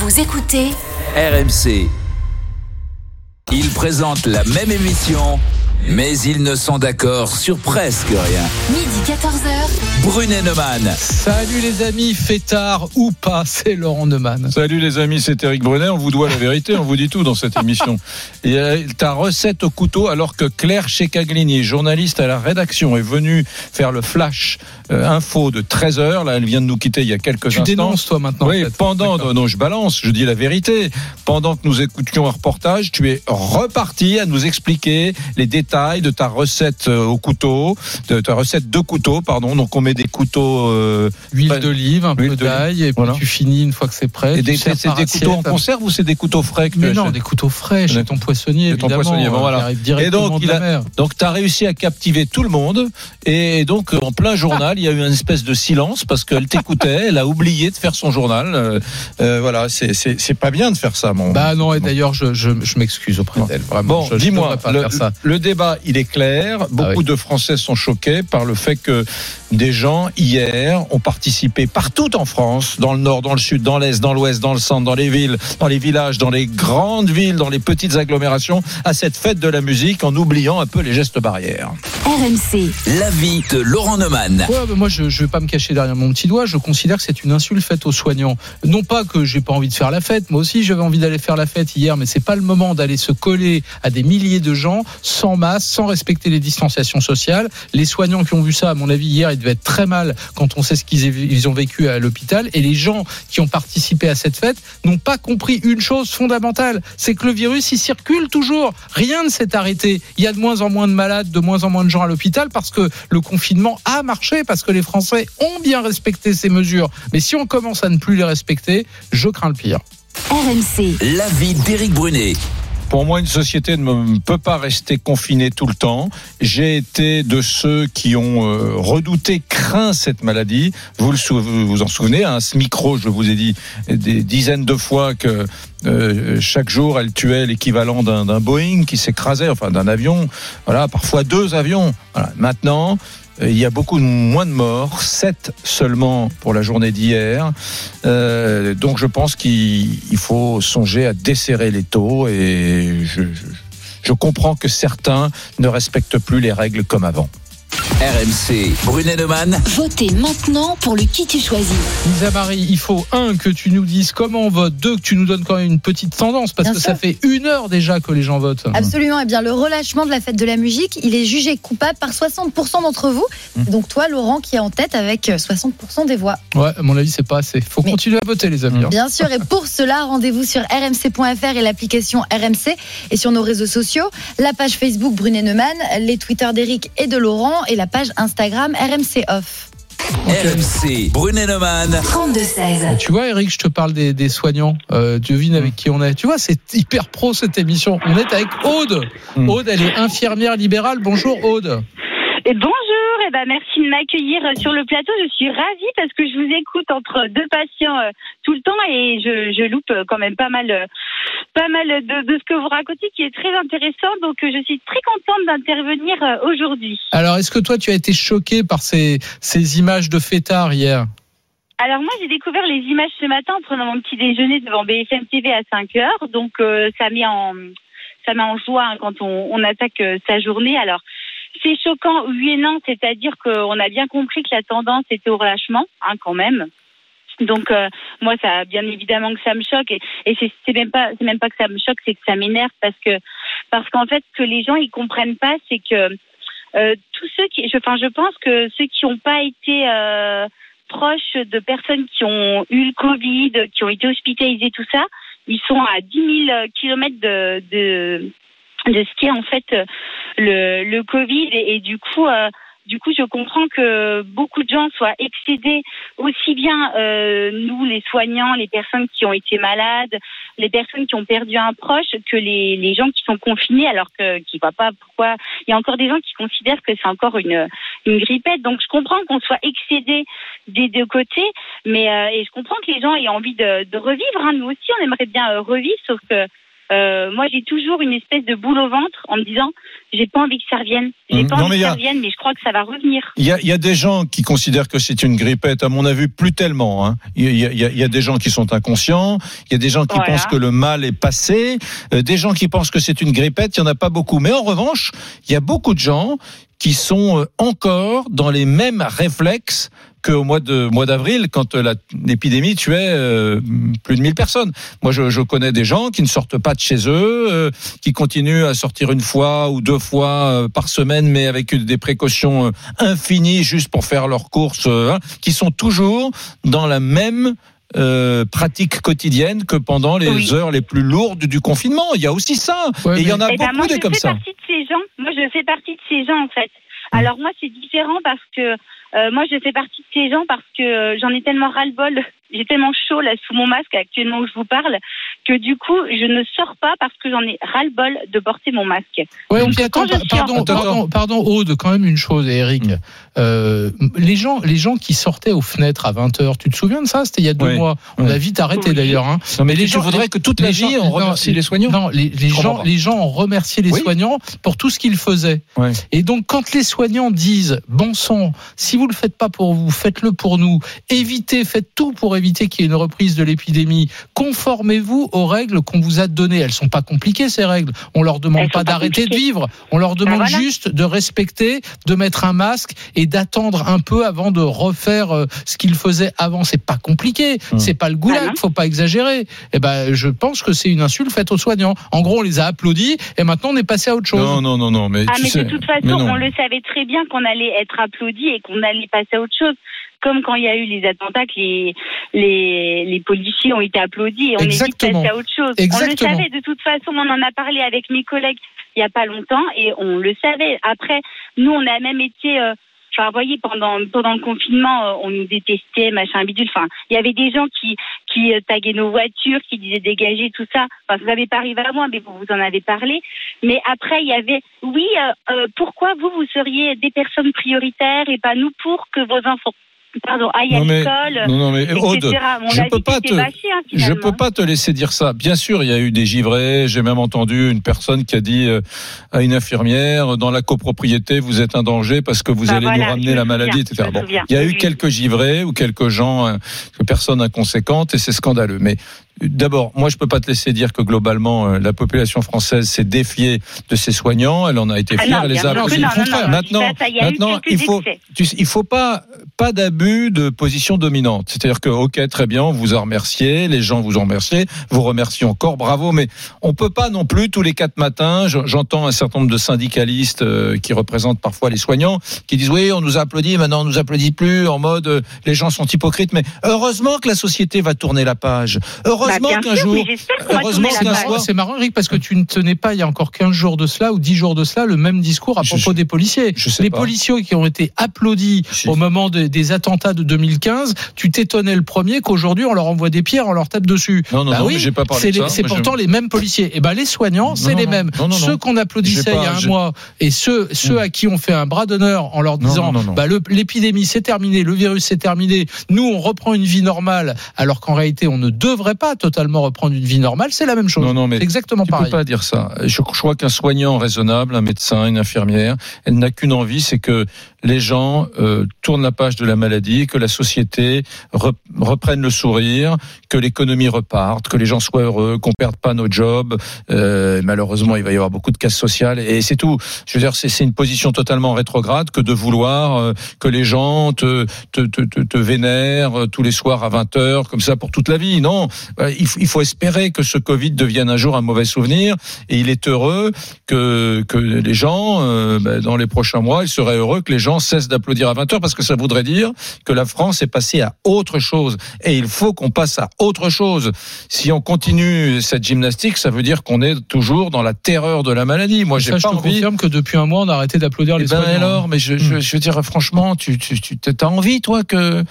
Vous écoutez RMC. Ils présentent la même émission, mais ils ne sont d'accord sur presque rien. midi 14h. Brunet Neumann. Salut les amis, fêtard ou pas, c'est Laurent Neumann. Salut les amis, c'est Eric Brunet. On vous doit la vérité, on vous dit tout dans cette émission. Et euh, ta recette au couteau, alors que Claire Checaglini, journaliste à la rédaction, est venue faire le flash euh, info de 13h. Là, elle vient de nous quitter il y a quelques Tu instants. dénonces toi maintenant. Oui, pendant, D'accord. non, je balance, je dis la vérité. Pendant que nous écoutions un reportage, tu es reparti à nous expliquer les détails de ta recette euh, au couteau, de ta recette de couteau, pardon. Donc on met des couteaux euh, Huile d'olive, un peu d'ail, et puis Voilà. tu finis une fois que c'est prêt. et tu c'est des couteaux en conserve ou c'est des couteaux frais que tu Mais non, achètes des couteaux frais chez ton poissonnier, ton poissonnier, bon, euh, voilà. Et donc, il a-. Donc tu as réussi à captiver tout le monde et donc euh, en plein journal il y a eu une espèce de silence parce qu'elle t'écoutait, elle a oublié de faire son journal. Euh, euh, voilà, c'est pas bien de faire ça mon. Bah non, et d'ailleurs, je, je, je m'excuse auprès d'elle. Vraiment, Bon, dis-moi, le, faire ça. le débat, il est clair. Beaucoup Ah oui. de Français sont choqués par le fait que des gens, hier, ont participé partout en France, dans le nord, dans le sud, dans l'est, dans l'ouest, dans le centre, dans les villes, dans les villages, dans les grandes villes, dans les petites agglomérations, à cette fête de la musique en oubliant un peu les gestes barrières. RMC. L'avis de Laurent Neumann. Ouais, moi, je ne vais pas me cacher derrière mon petit doigt. Je considère que c'est une insulte faite aux soignants. Non pas que j'ai pas envie de faire la fête. Moi aussi, j'avais envie d'aller faire la fête hier, mais c'est pas le moment d'aller se coller à des milliers de gens sans masque, sans respecter les distanciations sociales. Les soignants qui ont vu ça, à mon avis, hier, ils devaient être très mal quand on sait ce qu'ils ils ont vécu à l'hôpital. Et les gens qui ont participé à cette fête n'ont pas compris une chose fondamentale, c'est que le virus, il circule toujours. Rien ne s'est arrêté. Il y a de moins en moins de malades, de moins en moins de gens à l'hôpital parce que le confinement a marché, parce que les Français ont bien respecté ces mesures. Mais si on commence à ne plus les respecter, je crains le pire. RMC. L'avis d'Éric Brunet. Pour moi, une société ne peut pas rester confinée tout le temps. J'ai été de ceux qui ont euh, redouté, craint cette maladie. Vous vous en souvenez, à ce micro, je vous ai dit des dizaines de fois que euh, chaque jour, elle tuait l'équivalent d'un Boeing qui s'écrasait, enfin d'un avion. Voilà, parfois deux avions. Maintenant, il y a beaucoup moins de morts, 7 seulement pour la journée d'hier. Euh, donc je pense qu'il il faut songer à desserrer les taux et je comprends que certains ne respectent plus les règles comme avant. RMC. Brunet Neumann. Votez maintenant pour le qui tu choisis. Lisa Marie, il faut un que tu nous dises comment on vote, deux que tu nous donnes quand même une petite tendance parce Bien que sûr. ça fait une heure déjà que les gens votent. Absolument. Eh bien, le relâchement de la fête de la musique, il est jugé coupable par 60% d'entre vous. Mmh. Donc toi, Laurent, qui est en tête avec euh, 60% des voix. Ouais, à mon avis, c'est pas assez. Faut Mais- continuer à voter, les amis. hein. Bien sûr. Et pour cela, rendez-vous sur rmc.fr et l'application RMC et sur nos réseaux sociaux, la page Facebook Brunet Neumann, les Twitter d'Eric et de Laurent et la page Instagram RMC Off. RMC. Brunet Neumann. 32-16. Tu vois, Eric, je te parle des, des soignants. Euh, devine avec qui on est. Tu vois, c'est hyper pro cette émission. On est avec Aude. Mm. Aude, elle est infirmière libérale. Bonjour, Aude. Et bonjour, et ben merci de m'accueillir sur le plateau. Je suis ravie parce que je vous écoute entre deux patients euh, tout le temps et je, je loupe euh, quand même pas mal, euh, pas mal de, de ce que vous racontez qui est très intéressant. Donc euh, je suis très contente d'intervenir euh, aujourd'hui. Alors, est-ce que toi, tu as été choqué par ces, ces images de fêtards hier? Alors moi j'ai découvert les images ce matin en prenant mon petit déjeuner devant BFM TV à 5 heures. Donc euh, ça met en ça met en joie hein, quand on, on attaque euh, sa journée. Alors c'est choquant, oui et non, c'est-à-dire qu'on a bien compris que la tendance était au relâchement, hein, quand même. Donc euh, moi, ça, bien évidemment que ça me choque et, et c'est même pas, c'est même pas que ça me choque, c'est que ça m'énerve parce que parce qu'en fait, ce que les gens ils comprennent pas, c'est que euh, tous ceux qui, je, enfin, je pense que ceux qui n'ont pas été euh, proches de personnes qui ont eu le Covid, qui ont été hospitalisés, tout ça, ils sont à 10 000 kilomètres de, de de ce qu'est en fait euh, le, le Covid. Et, du coup euh, du coup je comprends que beaucoup de gens soient excédés aussi bien euh, nous les soignants les personnes qui ont été malades les personnes qui ont perdu un proche que les, les gens qui sont confinés alors que qui voient pas pourquoi. Il y a encore des gens qui considèrent que c'est encore une une grippette. Donc je comprends qu'on soit excédé des deux côtés mais euh, et je comprends que les gens aient envie de, de revivre hein. nous aussi on aimerait bien revivre sauf que euh, moi j'ai toujours une espèce de boule au ventre en me disant j'ai pas envie que ça revienne. J'ai Hum, pas non, envie que ça revienne, mais je crois que ça va revenir. Il y, a, il y a des gens qui considèrent que c'est une grippette. À mon avis, plus tellement. hein. Il, y a, il y a- il y a des gens qui sont inconscients. Il y a des gens qui Voilà. pensent que le mal est passé. euh, des gens qui pensent que c'est une grippette. Il y en a pas beaucoup. Mais en revanche, il y a beaucoup de gens qui sont euh, encore dans les mêmes réflexes qu'au mois de mois d'avril, quand euh, l'épidémie tuait euh, plus de 1000 personnes. Moi, je, je connais des gens qui ne sortent pas de chez eux, euh, qui continuent à sortir une fois ou deux fois euh, par semaine, mais avec une- des précautions euh, infinies juste pour faire leurs courses, euh, hein, qui sont toujours dans la même euh, pratique quotidienne que pendant les Oui. heures les plus lourdes du confinement. Il y a aussi ça. Ouais, Et il y en a Eh ben, beaucoup moi, des je comme fais ça. partie de ces gens. Moi, je fais partie de ces gens, en fait. Alors, moi, c'est différent parce que euh, moi, je fais partie de ces gens parce que euh, j'en ai tellement ras-le-bol. J'ai tellement chaud là sous mon masque actuellement où je vous parle que du coup, je ne sors pas parce que j'en ai ras-le-bol de porter mon masque. Ouais, Donc, attends, pardon, pardon, pardon, Aude, quand même une chose, Eric. Mm. Euh, les gens, les gens qui sortaient aux fenêtres à 20 h tu te souviens de ça? C'était il y a deux Oui, mois. On oui. a vite arrêté d'ailleurs. Hein. Non, mais les tu gens- voudrais que toute la les vie gens- on non, remercie les soignants? Non, les, les gens, les gens ont remercié les Oui. soignants pour tout ce qu'ils faisaient. Ouais. Et donc, quand les soignants disent, bon sang, si vous le faites pas pour vous, faites-le pour nous. Évitez, faites tout pour éviter qu'il y ait une reprise de l'épidémie. Conformez-vous aux règles qu'on vous a données. Elles sont pas compliquées ces règles. On leur demande Elles pas d'arrêter de vivre. On leur demande voilà. juste de respecter, de mettre un masque et d'attendre un peu avant de refaire euh, ce qu'ils faisaient avant. C'est pas compliqué. Hum. C'est pas le goulag. non. faut pas exagérer. Eh ben, je pense que c'est une insulte faite aux soignants. En gros, on les a applaudis et maintenant on est passé à autre chose. Non, non, non, non, mais Ah, tu mais sais, de toute façon, on le savait très bien qu'on allait être applaudi et qu'on allait passer à autre chose. Comme quand il y a eu les attentats, que les, les, les policiers ont été applaudis et on est vite passé à autre chose. Exactement. On le savait, de toute façon, on en a parlé avec mes collègues il y a pas longtemps et on le savait. Après, nous, on a même été, euh, enfin, vous voyez, pendant, pendant le confinement, euh, on nous détestait, machin bidule. Enfin, il y avait des gens qui, qui euh, taguaient nos voitures, qui disaient dégager, tout ça. Enfin, ça n'avait pas arrivé à moi, mais vous, vous en avez parlé. Mais après, il y avait, oui, euh, euh, pourquoi vous, vous seriez des personnes prioritaires et pas nous pour que vos enfants, pardon, aillent Non, à mais- l'école, Non, non, mais etc. Aude, Mon je peux pas c'était te- bâché, hein, Je peux pas te laisser dire ça. Bien sûr, il y a eu des givrés. J'ai même entendu une personne qui a dit euh, à une infirmière dans la copropriété, vous êtes un danger parce que vous Bah allez voilà, nous ramener me la maladie, etc. Bon, il y a eu Oui. quelques givrés ou quelques gens, euh, personnes inconséquentes, et c'est scandaleux. Mais D'abord, moi, je peux pas te laisser dire que globalement, euh, la population française s'est défiée de ses soignants. Elle en a été Ah fière. non, elle les a non, Maintenant, ça, maintenant, il faut, tu il faut pas pas d'abus de position dominante. C'est-à-dire que ok, très bien, on vous a remercié, les gens vous ont remercié, vous remerciez encore, bravo. Mais on peut pas non plus tous les quatre matins. je- J'entends un certain nombre de syndicalistes euh, qui représentent parfois les soignants qui disent oui, on nous applaudit, maintenant on nous applaudit plus en mode euh, les gens sont hypocrites. Mais heureusement que la société va tourner la page. Heureusement Bien qu'un jour. heureusement C'est qu'un marrant, soir- c'est marrant, Eric, parce que tu ne tenais pas il y a encore 15 jours de cela ou 10 jours de cela le même discours à propos je- des policiers. je sais Les pas. policiers qui ont été applaudis Si. au moment de- des attentats de 2015, tu t'étonnais le premier qu'aujourd'hui on leur envoie des pierres, on leur tape dessus. Non, non, Bah non, oui, j'ai pas parlé c'est de ça. c'est pourtant les mêmes policiers. Et ben les soignants, c'est les mêmes. non, non, ceux qu'on applaudissait il y a un mois et ceux, ceux à qui on fait un bras d'honneur en leur disant bah, l'épidémie c'est terminé, le virus c'est terminé, nous on reprend une vie normale, alors qu'en réalité on ne devrait pas totalement reprendre une vie normale, c'est la même chose. Non, non, mais c'est exactement Tu pareil. peux pas dire ça. Je, je crois qu'un soignant raisonnable, un médecin, une infirmière, elle n'a qu'une envie, c'est que les gens euh, tournent la page de la maladie, que la société re- reprenne le sourire, que l'économie reparte, que les gens soient heureux, qu'on perde pas nos jobs. Euh, malheureusement, il va y avoir beaucoup de casse sociale et c'est tout. Je veux dire, c'est une position totalement rétrograde que de vouloir euh, que les gens te, te, te, te, vénèrent euh, tous les soirs à 20 heures comme ça pour toute la vie. Non, Euh, il, il faut espérer que ce Covid devienne un jour un mauvais souvenir et il est heureux que, que les gens, ben, dans les prochains mois, il serait heureux que les gens cessent d'applaudir à 20 heures parce que ça voudrait dire que la France est passée à autre chose. Et il faut qu'on passe à autre chose. Si on continue cette gymnastique, ça veut dire qu'on est toujours dans la terreur de la maladie. Moi, j'ai je pas te envie. confirme que depuis un mois, on a arrêté d'applaudir Eh les ben soignants. alors, mais je, je, je veux dire franchement, tu, tu, tu as envie toi que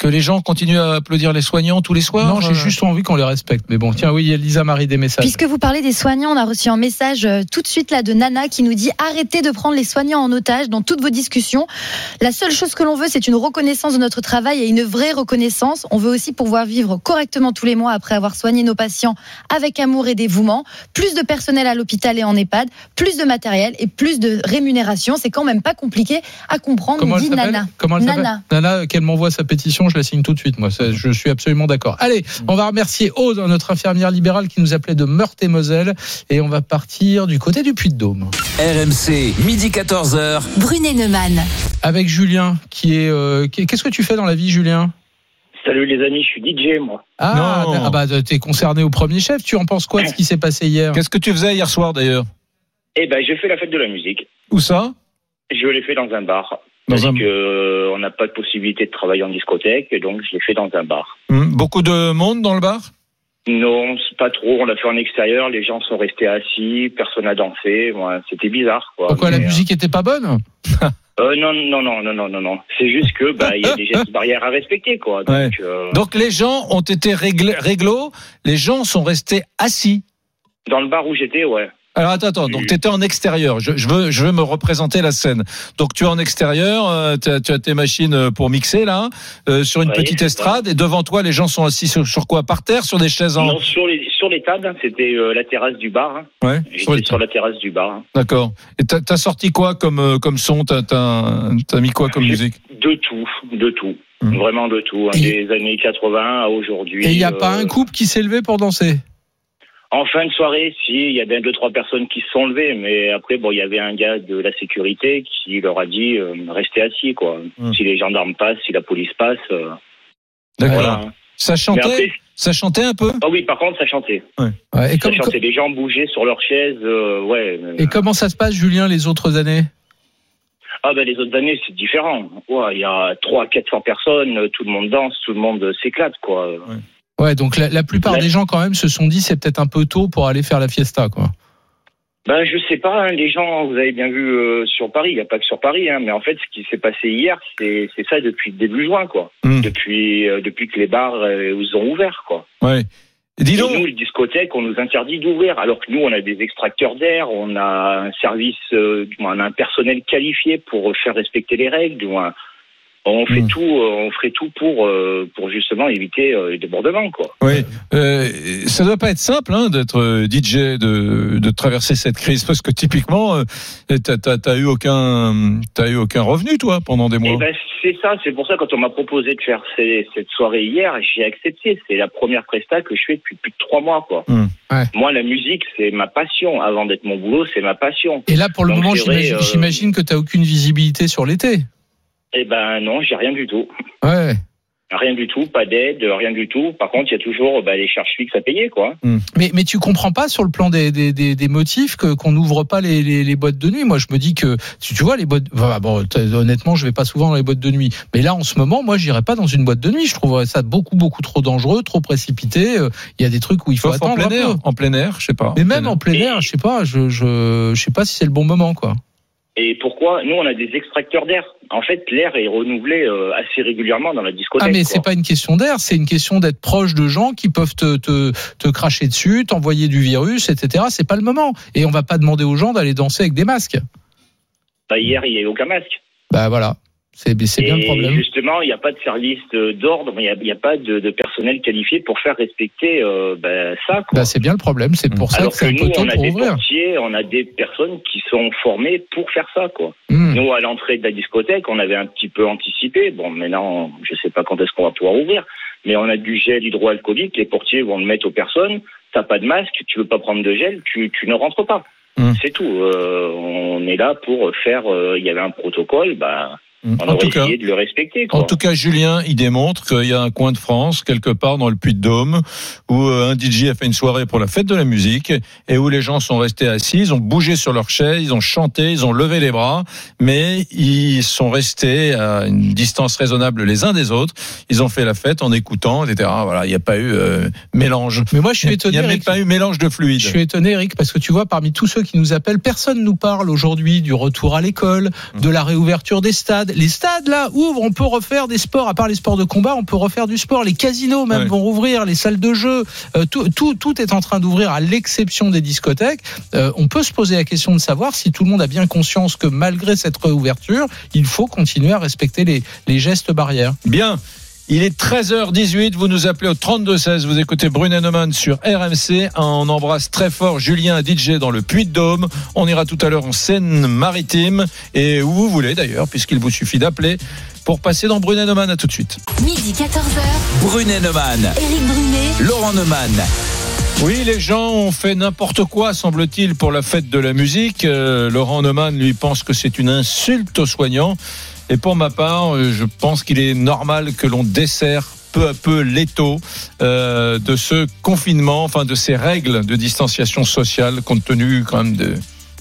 que les gens continuent à applaudir les soignants tous les soirs. Non, j'ai euh, juste envie qu'on les respecte. Mais bon, tiens, oui, il y a Lisa Marie des messages. Puisque vous parlez des soignants, on a reçu un message euh, tout de suite là de Nana qui nous dit arrêtez de prendre les soignants en otage dans toutes vos discussions. La seule chose que l'on veut, c'est une reconnaissance de notre travail et une vraie reconnaissance. On veut aussi pouvoir vivre correctement tous les mois après avoir soigné nos patients avec amour et dévouement. Plus de personnel à l'hôpital et en EHPAD, plus de matériel et plus de rémunération. C'est quand même pas compliqué à comprendre, Comment dit s'appelle Nana. Comment elle Nana. Nana, qu'elle m'envoie sa pétition, je la signe tout de suite. Moi, Ça, je suis absolument d'accord. Allez, on va remercier Aude, notre infirmière libérale qui nous appelait de Meurthe et Moselle, et on va partir du côté du Puy-de-Dôme RMC, midi 14h. Brunet Neumann. avec Julien, qui est. euh, qui est- Qu'est-ce que tu fais dans la vie, Julien? Salut les amis, je suis DJ moi. Ah, Non. ah bah t'es concerné au premier chef. Tu en penses quoi de ce qui s'est passé hier? Qu'est-ce que tu faisais hier soir d'ailleurs? Eh ben j'ai fait la fête de la musique. Où ça? Je l'ai fait dans un bar. Dans un- que euh, on n'a pas de possibilité de travailler en discothèque, et donc je l'ai fait dans un bar. Hmm, Beaucoup de monde dans le bar? Non, pas trop. On l'a fait en extérieur. Les gens sont restés assis, personne n'a dansé. Moi, c'était bizarre. Quoi. Pourquoi la Mais, musique était pas bonne? Euh, Non, non, non, non, non, non, non. C'est juste que bah il y a des gestes barrières à respecter, quoi. Donc, Ouais. euh, Donc les gens ont été réglo, les gens sont restés assis. dans le bar où j'étais, ouais. Alors attends, attends, donc tu étais en extérieur, je, je, veux, je veux me représenter la scène. Donc tu es en extérieur, euh, tu as, tes machines euh, pour mixer là, euh, sur une Oui, petite estrade, et devant toi les gens sont assis sur, sur quoi? Par terre, sur des chaises en... Non, sur les sur les tables, hein, c'était euh, la terrasse du bar. hein. Ouais, sur la terrasse du bar. hein. D'accord. Et t'as as sorti quoi comme, comme son? T'as as, mis quoi comme musique? De tout, de tout. Mhm. Vraiment de tout. hein. Des années 80 à aujourd'hui. Et il n'y a euh, pas un couple qui s'est levé pour danser? En fin de soirée, si, il y a bien deux, trois personnes qui se sont levées, mais après, bon, il y avait un gars de la sécurité qui leur a dit euh, restez assis, quoi. Mhm. Si les gendarmes passent, si la police passe, euh, D'accord. voilà. Ça chantait après, Ça chantait un peu ah oui, par contre, ça chantait. Ouais, et, Ça comme- chantait. Les gens bougeaient sur leurs chaises, euh, ouais. et comment ça se passe, Julien, les autres années? Ah ben les autres années, c'est différent. Ouais, il y a 300, 400 personnes, tout le monde danse, tout le monde s'éclate, quoi. Ouais, donc la, la plupart Ouais. des gens quand même se sont dit c'est peut-être un peu tôt pour aller faire la fiesta, quoi. Ben, je sais pas, hein, les gens, vous avez bien vu euh, sur Paris, il n'y a pas que sur Paris, hein, mais en fait, ce qui s'est passé hier, c'est c'est ça depuis début juin, quoi. Hmm. Depuis, euh, depuis que les bars euh, ont ouvert, quoi. Ouais. Et dis Et nous, les discothèques, on nous interdit d'ouvrir, alors que nous, on a des extracteurs d'air, on a un service, euh, du moins, on a un personnel qualifié pour faire respecter les règles, du moins, on fait Hmm. tout, euh, on ferait tout pour, euh, pour justement éviter euh, les débordements, quoi. Oui, euh, ça doit pas être simple hein, d'être DJ, de, de traverser cette crise, parce que typiquement, euh, t'as t'as- t'as eu aucun, t'as eu aucun revenu toi pendant des mois. Eh ben, c'est ça, c'est pour ça quand on m'a proposé de faire ces- cette soirée hier, j'ai accepté. C'est la première presta que je fais depuis plus de trois mois, quoi. Hmm. Ouais. Moi, la musique, c'est ma passion. Avant d'être mon boulot, c'est ma passion. Et là, pour le Donc, moment, j'imagine euh, que tu aucune visibilité sur l'été. Eh ben non, j'ai rien du tout. Ouais. Rien du tout, pas d'aide, rien du tout. Par contre, il y a toujours bah, les charges fixes à payer, quoi. Mais, mais tu comprends pas sur le plan des, des, des, des motifs que qu'on n'ouvre pas les, les, les boîtes de nuit. Moi, je me dis que tu, tu vois les boîtes. enfin, bon, honnêtement, je vais pas souvent dans les boîtes de nuit. Mais là, en ce moment, moi, j'irai pas dans une boîte de nuit. Je trouverais ça beaucoup beaucoup trop dangereux, trop précipité. Euh, Il y a des trucs où il faut Sauf en attendre plein un air, peu. en plein air, je sais pas. Mais même en plein air, je sais pas. Je je je sais pas si c'est le bon moment, quoi. Et pourquoi Nous, on a des extracteurs d'air? En fait, l'air est renouvelé euh, assez régulièrement dans la discothèque. Ah mais c'est pas une question d'air, c'est une question d'être proche de gens qui peuvent te, te, te cracher dessus, t'envoyer du virus, etc. C'est pas le moment. Et on va pas demander aux gens d'aller danser avec des masques. Bah, hier, il n'y avait aucun masque. Bah voilà, c'est bien le problème. justement, il n'y a pas de service d'ordre, il n'y a, pas de, de personnel qualifié pour faire respecter euh, ben, ça. Bah c'est bien le problème, c'est pour ça Alors que que nous, on a des portiers, on a des personnes qui sont formées pour faire ça. quoi. Hmm. Nous, à l'entrée de la discothèque, on avait un petit peu anticipé. Bon, maintenant, je ne sais pas quand est-ce qu'on va pouvoir ouvrir, mais on a du gel hydroalcoolique. Les portiers vont le mettre aux personnes. T'as pas de masque, tu veux pas prendre de gel, tu, tu ne rentres pas. Hmm. C'est tout. Euh, on est là pour faire. euh, Il y avait un protocole, bah, on En tout cas, essayé de le respecter. Quoi. En tout cas, Julien, il démontre qu'il y a un coin de France, quelque part dans le Puy-de-Dôme, où euh, un DJ a fait une soirée pour la fête de la musique et où les gens sont restés assis, ils ont bougé sur leurs chaises, ils ont chanté, ils ont levé les bras, mais ils sont restés à une distance raisonnable les uns des autres. Ils ont fait la fête en écoutant, etc. Voilà, il n'y a pas eu euh, mélange. Mais moi je suis Il étonné. n'y a même Eric. pas eu mélange de fluide. Je suis étonné, Eric, parce que tu vois, parmi tous ceux qui nous appellent, personne nous parle aujourd'hui du retour à l'école, de la réouverture des stades. Stades, les stades là ouvrent, on peut refaire des sports. À part les sports de combat, on peut refaire du sport. Les casinos même Ouais. vont rouvrir, les salles de jeu, euh, tout, tout, tout est en train d'ouvrir à l'exception des discothèques. Euh, on peut se poser la question de savoir si tout le monde a bien conscience que malgré cette réouverture, il faut continuer à respecter les, les gestes barrières. Bien. Il est 13h18, vous nous appelez au 32-16, vous écoutez Brunet Neumann sur RMC. On embrasse très fort Julien DJ dans le Puy-de-Dôme. On ira tout à l'heure en Seine-Maritime et où vous voulez d'ailleurs, puisqu'il vous suffit d'appeler pour passer dans Brunet Neumann. À tout de suite. Midi 14h, Brunet Neumann, Éric Brunet, Laurent Neumann. Oui, les gens ont fait n'importe quoi, semble-t-il, pour la fête de la musique. Euh, Laurent Neumann, lui, pense que c'est une insulte aux soignants. Et pour ma part, euh, je pense qu'il est normal que l'on dessert peu à peu l'étau euh, de ce confinement, enfin de ces règles de distanciation sociale, compte tenu quand même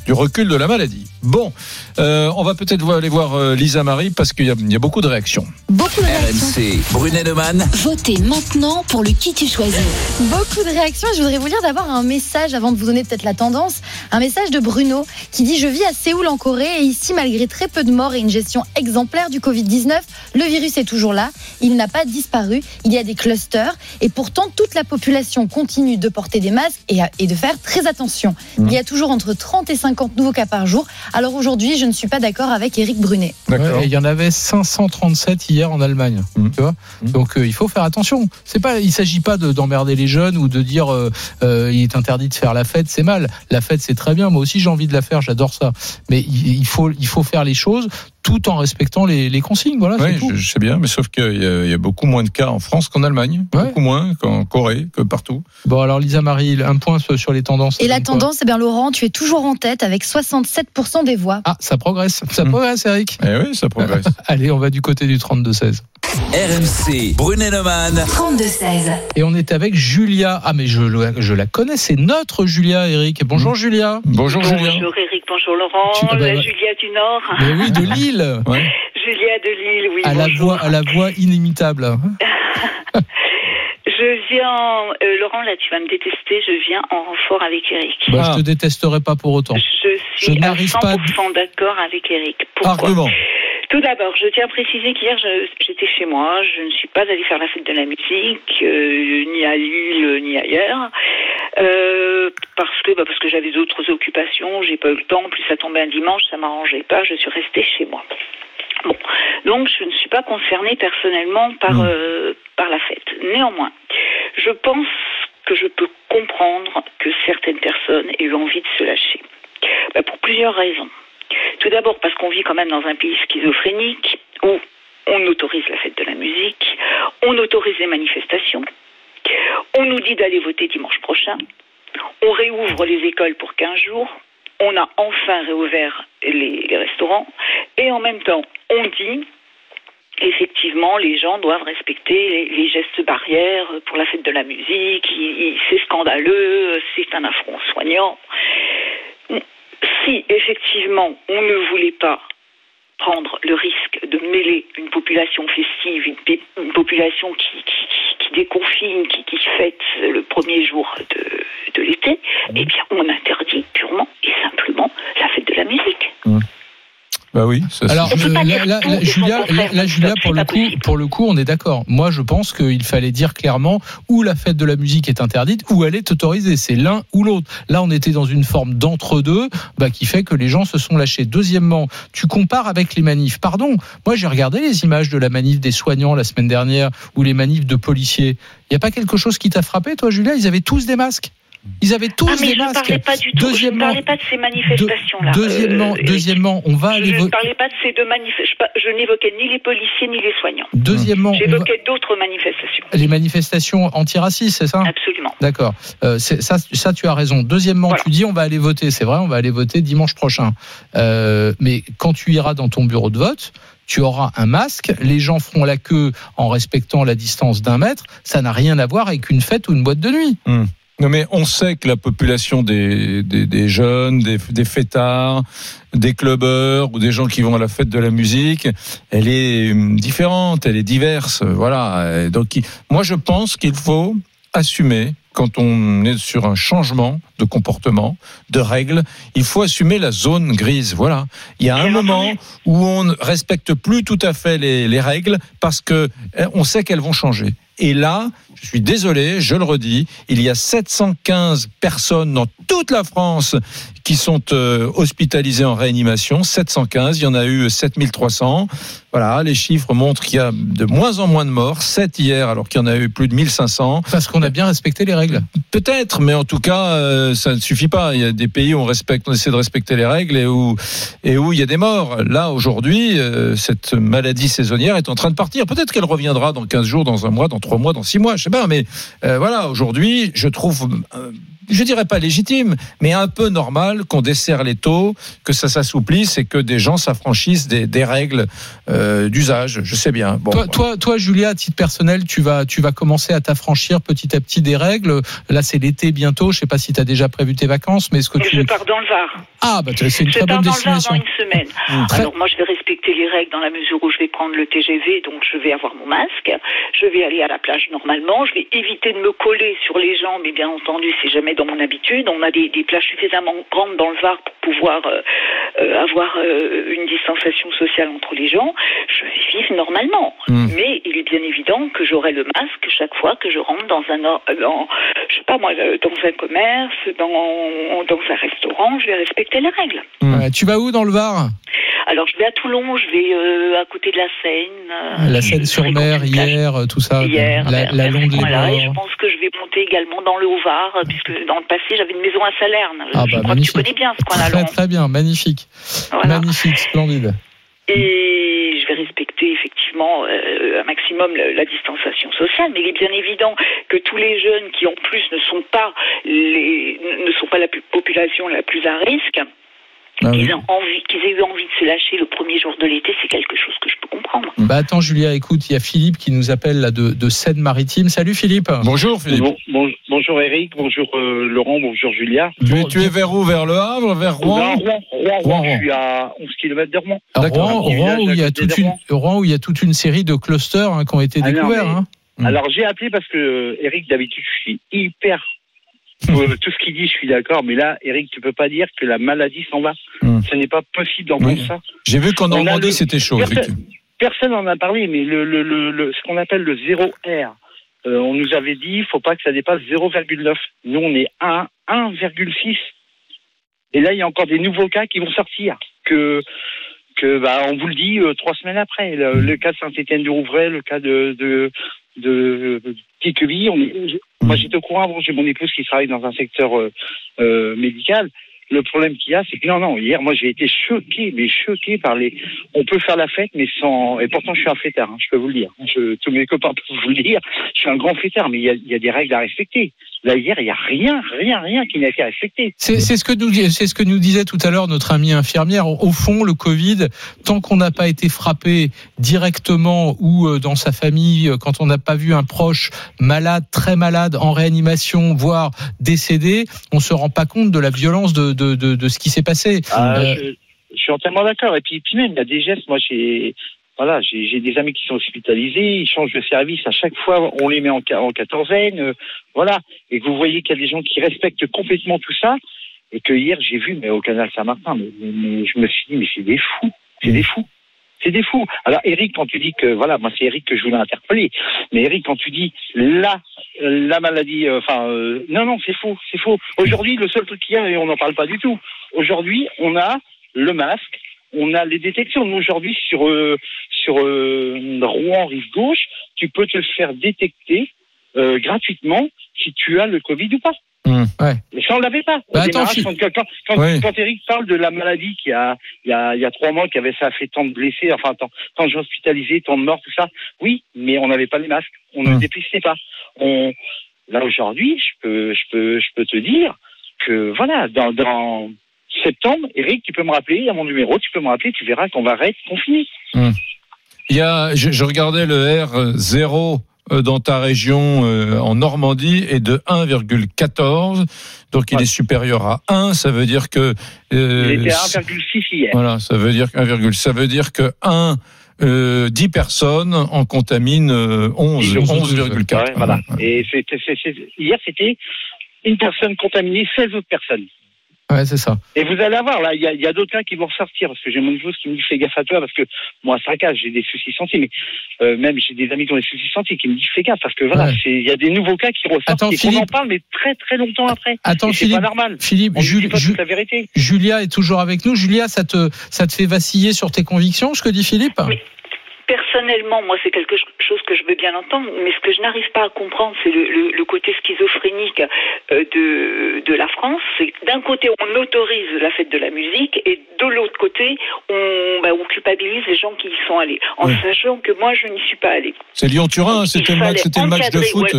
du recul de la maladie. Bon, euh, on va peut-être aller voir euh, Lisa Marie parce qu'il y, a- il y a beaucoup de réactions. Beaucoup de réactions. RMC, Brunet Neumann. votez maintenant pour le qui tu choisis. Beaucoup de réactions. Je voudrais vous lire d'abord un message avant de vous donner peut-être la tendance. Un message de Bruno qui dit Je vis à Séoul en Corée et ici, malgré très peu de morts et une gestion exemplaire du Covid-19, le virus est toujours là. Il n'a pas disparu. Il y a des clusters et pourtant toute la population continue de porter des masques et, à- et de faire très attention. Il y a toujours entre 30 et 50 nouveaux cas par jour. Alors aujourd'hui, je ne suis pas d'accord avec Éric Brunet. Ouais, il y en avait 537 hier en Allemagne. Tu vois Mhm. Donc euh, il faut faire attention. C'est pas, il s'agit pas de- d'emmerder les jeunes ou de dire euh, euh, il est interdit de faire la fête, c'est mal. La fête c'est très bien. Moi aussi j'ai envie de la faire, j'adore ça. Mais il, il faut, il faut faire les choses tout en respectant les, les consignes. Voilà. Oui, je, je sais bien, mais sauf qu'il y, a- il y a beaucoup moins de cas en France qu'en Allemagne, Ouais. beaucoup moins qu'en Corée, que partout. Bon alors Lisa Marie, un point sur les tendances. Et la tendance, eh bien Laurent, tu es toujours en tête avec 67% des voix. Ah, ça progresse, ça Mhm. progresse, Eric. Eh oui, ça progresse. Allez, on va du côté du 32-16. RMC, Brunet Neumann. 32-16. Et on est avec Julia. Ah, mais je, la connais, c'est notre Julia, Eric. Bonjour Julia. Bonjour Julien. Bonjour Eric, bonjour Laurent, Tu- ah bah. Julia du Nord. Mais oui, de Lille. Ouais. Julia de Lille, oui. À la voix, à la voix inimitable. Je viens, euh, Laurent, là tu vas me détester, je viens en renfort avec Eric. Bah, Ah. je te détesterai pas pour autant. Je Je suis à n'arrive pas 100% d'accord avec Eric. Pourquoi Argument. Tout d'abord, je tiens à préciser qu'hier, je- j'étais chez moi. Je ne suis pas allée faire la fête de la musique, euh, ni à Lille, ni ailleurs. Euh, parce que, bah, parce que j'avais d'autres occupations. J'ai pas eu le temps. En plus, ça tombait un dimanche, ça m'arrangeait pas. Je suis restée chez moi. Bon. Donc, je ne suis pas concernée personnellement par, euh, par la fête. Néanmoins, je pense que je peux comprendre que certaines personnes aient eu envie de se lâcher. Bah, pour plusieurs raisons. Tout d'abord parce qu'on vit quand même dans un pays schizophrénique où on autorise la fête de la musique, on autorise les manifestations, on nous dit d'aller voter dimanche prochain, on réouvre les écoles pour 15 jours, on a enfin réouvert les, restaurants, et en même temps, on dit effectivement, les gens doivent respecter les, gestes barrières pour la fête de la musique. C'est scandaleux, c'est un affront aux soignants. Si effectivement on ne voulait pas prendre le risque de mêler une population festive, une, population qui, qui, déconfine, qui fête le premier jour de, de l'été, eh bien on interdit purement et simplement la fête de la musique. Bah oui, ça, c'est- Alors, euh, là, là, Julia, là, contraire, là, Julia, c'est pour le coup, possible. pour le coup, on est d'accord. Moi, je pense qu'il fallait dire clairement où la fête de la musique est interdite, où elle est autorisée. C'est l'un ou l'autre. Là, on était dans une forme d'entre-deux, bah, qui fait que les gens se sont lâchés. Deuxièmement, tu compares avec les manifs. Pardon, moi, j'ai regardé les images de la manif des soignants la semaine dernière ou les manifs de policiers. Il n'y a pas quelque chose qui t'a frappé, toi, Julia? Ils avaient tous des masques. Ils avaient tous Ah mais des je ne masques. parlais pas du tout, je ne parlais pas de ces manifestations-là. Deuxièmement, Euh, deuxièmement, on va je aller ne voter. parlais pas de ces deux manifestations. Je n'évoquais ni les policiers ni les soignants. Deuxièmement, va- J'évoquais d'autres manifestations. les manifestations antiracistes, c'est ça? Absolument. D'accord. Euh, ça, ça, tu as raison. Deuxièmement, Voilà. tu dis on va aller voter. C'est vrai, on va aller voter dimanche prochain. Euh, mais quand tu iras dans ton bureau de vote, tu auras un masque. Les gens feront la queue en respectant la distance d'un mètre. Ça n'a rien à voir avec une fête ou une boîte de nuit. Non mais on sait que la population des, des, des jeunes, des, des fêtards, des clubbeurs ou des gens qui vont à la fête de la musique, elle est hum, différente, elle est diverse, voilà. Donc moi je pense qu'il faut assumer quand on est sur un changement de comportement, de règles, il faut assumer la zone grise. Voilà. Il y a un moment où on ne respecte plus tout à fait les, les règles parce que eh, on sait qu'elles vont changer. Et là, je suis désolé, je le redis, il y a 715 personnes dans toute la France qui sont euh, hospitalisées en réanimation. 715, il y en a eu 7300. Voilà, les chiffres montrent qu'il y a de moins en moins de morts. 7 hier, alors qu'il y en a eu plus de 1500. Parce qu'on a bien respecté les règles. Peut-être, mais en tout cas, euh, ça ne suffit pas. Il y a des pays où on respecte, on essaie de respecter les règles et où et où il y a des morts. Là, aujourd'hui, euh, cette maladie saisonnière est en train de partir. Peut-être qu'elle reviendra dans 15 jours, dans un mois, dans trois mois, dans six mois, je sais pas. Mais euh, voilà, aujourd'hui, je trouve, je dirais pas légitime, mais un peu normal qu'on desserre les taux, que ça s'assouplisse et que des gens s'affranchissent des, des règles euh, d'usage. Je sais bien. Bon, toi, toi, toi, Julia, à titre personnel, tu vas, tu vas commencer à t'affranchir petit à petit des règles. Là, c'est l'été bientôt. Je sais pas si tu as déjà prévu tes vacances, mais est-ce que Et tu. je pars dans le Var. Ah, bah, c'est une Je très pars bonne dans le Var destination. dans une semaine. Mmh. Très- Alors moi, je vais respecter les règles dans la mesure où je vais prendre le TGV, donc je vais avoir mon masque. Je vais aller à la plage normalement. Je vais éviter de me coller sur les gens, mais bien entendu, c'est jamais dans mon habitude. On a des, des plages suffisamment grandes dans le Var pour pouvoir euh, euh, avoir euh, une distanciation sociale entre les gens. Je vais vivre normalement. Mmh. Mais il est bien évident que j'aurai le masque chaque fois que je rentre dans un, or- dans, je sais pas moi, dans un commerce, dans, dans un restaurant. Je vais respecter les règles. Ouais, tu vas où dans le Var? Alors, je vais à Toulon, je vais euh, à côté de la Seine. euh, La je Seine-sur-Mer, hier, tout ça. Hier, la, la les coin-là. Et je pense que je vais monter également dans le Haut-Var, euh, puisque dans le passé, j'avais une maison à Salerne. Ah je bah, crois magnifique. que tu connais bien ce coin-là, Très, bien, magnifique. Voilà. Magnifique, splendide. Et je vais respecter effectivement euh, un maximum le- la distanciation sociale, mais il est bien évident que tous les jeunes qui en plus ne sont pas les ne sont pas la pu- population la plus à risque, Ah oui. qu'ils aient envie qu'ils aient eu envie de se lâcher le premier jour de l'été, c'est quelque chose que je peux comprendre. Bah attends, Julia, écoute, il y a Philippe qui nous appelle là de, de Seine-Maritime. Salut Philippe. Bonjour Philippe. Bon- bon- bonjour Eric, bonjour euh, Laurent, bonjour Julia. Tu, es, Bon, tu es vers où? Vers le Havre? Vers Non, Rouen? Rouen, Rouen, Rouen, Je suis à 11 km de Rouen. D'accord. Rouen, Rouen, où il y a toute une, Rouen. Rouen où il y a toute une série de clusters hein, qui ont été Ah non, découverts. mais- hein. Mm. Alors j'ai appelé parce que euh, Eric, d'habitude, je suis hyper. Euh, tout ce qu'il dit, je suis d'accord, mais là, Eric, tu peux pas dire que la maladie s'en va. Hmm. Ce n'est pas possible Oui. d'entendre ça. J'ai vu qu'en Normandie le- c'était chaud. Personne- n'en a parlé, mais le, le, le, le- ce qu'on appelle le 0 R, euh, on nous avait dit, il faut pas que ça dépasse 0,9. Nous, on est à 1,6. Et là, il y a encore des nouveaux cas qui vont sortir. Que, que bah, on vous le dit euh, trois semaines après. Le, le cas de Saint-Étienne-du-Rouvray, le cas de, de, de, Petit-Quevilly, on est- Moi, j'étais au courant. J'ai mon épouse qui travaille dans un secteur euh, euh, médical. Le problème qu'il y a, c'est que non, non, hier, moi, j'ai été choqué, mais choqué par les. On peut faire la fête, mais sans. Et pourtant, je suis un fêtard, hein, je peux vous le dire. Je... Tous mes copains peuvent vous le dire. Je suis un grand fêtard, mais il y a, il y a des règles à respecter. Là, hier, il y a rien, rien, rien qui n'a été respecté. C'est ce que nous ce que nous disait tout à l'heure notre amie infirmière. Au fond, le Covid, tant qu'on n'a pas été frappé directement ou euh, dans sa famille, euh, quand on n'a pas vu un proche malade, très malade, en réanimation, voire décédé, on se rend pas compte de la violence de de, de, de ce qui s'est passé. Ah, Euh, je, je suis entièrement d'accord. Et puis, puis même, il y a des gestes. Moi, j'ai voilà, j'ai des amis qui sont hospitalisés. Ils changent de service à chaque fois. On les met en, en quatorzaine. euh, voilà. Et vous voyez qu'il y a des gens qui respectent complètement tout ça. Et que hier, j'ai vu, mais au canal Saint-Martin, mais, mais- mais je me suis dit, mais c'est des fous. C'est des fous. C'est des fous. Alors, Eric, quand tu dis que, voilà, moi, c'est Eric que je voulais interpeller. Mais Eric, quand tu dis la, la maladie, euh, enfin, euh, non, non, c'est faux, c'est faux. Aujourd'hui, le seul truc qu'il y a, et on n'en parle pas du tout. Aujourd'hui, on a le masque, on a les détections. Nous, aujourd'hui, sur, euh, sur euh, Rouen, rive gauche, tu peux te faire détecter euh, gratuitement si tu as le Covid ou pas. Hum. Ouais. Mais ça, on l'avait pas. Au Bah, attends, quand, quand, quand, quand Eric parle de la maladie qui a, il y a, il y a trois mois, qui avait ça a fait tant de blessés, enfin, tant, tant de gens hospitalisés, tant de morts, tout ça. Oui, mais on n'avait pas les masques. On ne Hum. dépistait pas. On, là, aujourd'hui, je peux, je peux, je peux te dire que, voilà, dans, dans septembre, Eric, tu peux me rappeler, il y a mon numéro, tu peux me rappeler, tu verras qu'on va être confiné. Il y a, je, je regardais le R0 euh, dans ta région euh, en Normandie est de 1,14. Donc il Ouais. est supérieur à 1. Ça veut dire que. euh, Il était à 1,6 hier. Voilà, ça veut dire 1, ça veut dire que 1 euh, 10 personnes en contaminent euh, 11, Ils ont 11,4. Ouais, voilà. Et hier, c'était une personne contaminée, 16 autres personnes. Ouais, c'est ça. Et vous allez voir, là, il y a, il y a d'autres cas qui vont ressortir, parce que j'ai mon épouse qui me dit fais gaffe à toi, parce que moi, ça casse, j'ai des soucis santé, mais euh, même j'ai des amis qui ont des soucis santé qui me disent fais gaffe, parce que voilà, Ouais. il y a des nouveaux cas qui ressortent Attends, et qu'on en Philippe. parle, mais très très longtemps après. Attends, Et c'est Philippe. pas normal. Philippe, On ne Jul- dit pas Jul- toute la vérité. Julia est toujours avec nous. Julia, ça te, ça te fait vaciller sur tes convictions, ce que dit Philippe? Oui. Personnellement, moi, c'est quelque chose que je veux bien entendre, mais ce que je n'arrive pas à comprendre, c'est le, le- le côté schizophrénique euh, de, de la France. C'est d'un côté, on autorise la fête de la musique, et de l'autre côté, on, bah, on culpabilise les gens qui y sont allés, en Oui. sachant que moi, je n'y suis pas allée. C'est Lyon-Turin, Il c'était le, match- le match de foot.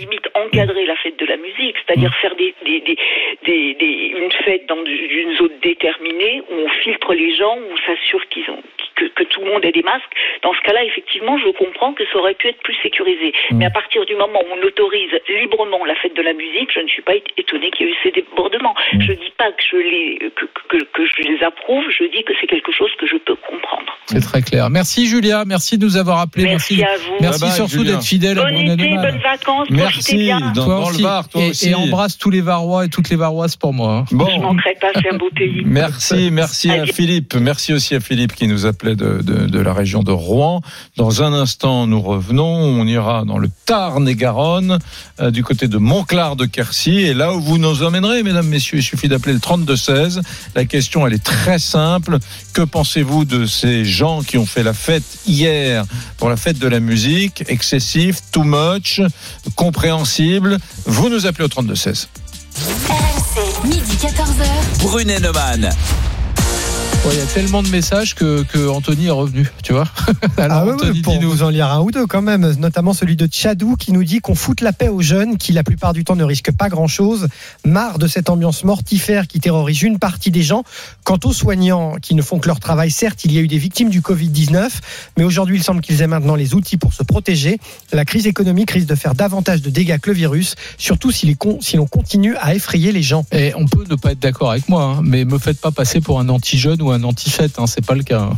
Limite encadrer la fête de la musique, c'est-à-dire faire des, des, des, des- des- une fête dans une zone déterminée où on filtre les gens, où on s'assure qu'ils ont que, que tout le monde ait des masques. Dans ce cas-là, effectivement, je comprends que ça aurait pu être plus sécurisé. Mais à partir du moment où on autorise librement la fête de la musique, je ne suis pas étonnée qu'il y ait eu ces débordements. Je dis pas que je les que, que, que je les approuve, je dis que c'est quelque chose que je peux comprendre. C'est très clair. Merci Julia, merci de nous avoir appelés. Merci, à vous. Merci Bye bye, surtout d'être fidèle à Bon Bruno été, bonnes vacances, Merci, bien. dans, Toi dans aussi. le bar, toi et, aussi. et embrasse tous les Varois et toutes les Varoises pour moi. hein. Je Bon, manquerai pas, c'est un beau pays. Merci, merci à. Philippe. Merci aussi à Philippe qui nous appelait de, de, de la région de Rouen. Dans un instant, nous revenons. On ira dans le Tarn et Garonne, euh, du côté de Montclar de Quercy. Et là où vous nous emmènerez, mesdames, messieurs, il suffit d'appeler le 3216. La question, elle est très simple. Que pensez-vous de ces gens qui ont fait la fête hier pour la fête de la musique? Excessif, too much, compréhensible Vous nous appelez au 3216. RMC, midi 14h. Brunet Neumann. Ouais, Il y a tellement de messages que, que Anthony est revenu, tu vois. Alors Ah ouais, ouais, Anthony, pour dis-nous. vous en lire un ou deux quand même, notamment celui de Tchadou qui nous dit qu'on foute la paix aux jeunes qui la plupart du temps ne risquent pas grand-chose, marre de cette ambiance mortifère qui terrorise une partie des gens. Quant aux soignants qui ne font que leur travail, certes, il y a eu des victimes du Covid-19, mais aujourd'hui il semble qu'ils aient maintenant les outils pour se protéger. La crise économique risque de faire davantage de dégâts que le virus, surtout si l'on continue à effrayer les gens. Et on peut ne pas être d'accord avec moi, hein, mais me faites pas passer pour un anti-jeune ou un anti-fête, hein, c'est pas le cas.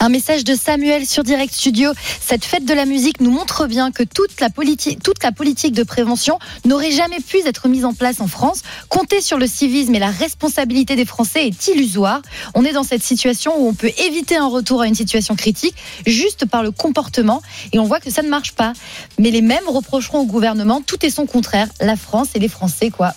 Un message de Samuel sur Direct Studio. Cette fête de la musique nous montre bien que toute la, politique, toute la politique de prévention n'aurait jamais pu être mise en place en France. Compter sur le civisme et la responsabilité des Français est illusoire. On est dans cette situation où on peut éviter un retour à une situation critique juste par le comportement et on voit que ça ne marche pas. Mais les mêmes reprocheront au gouvernement tout est son contraire. La France et les Français, quoi.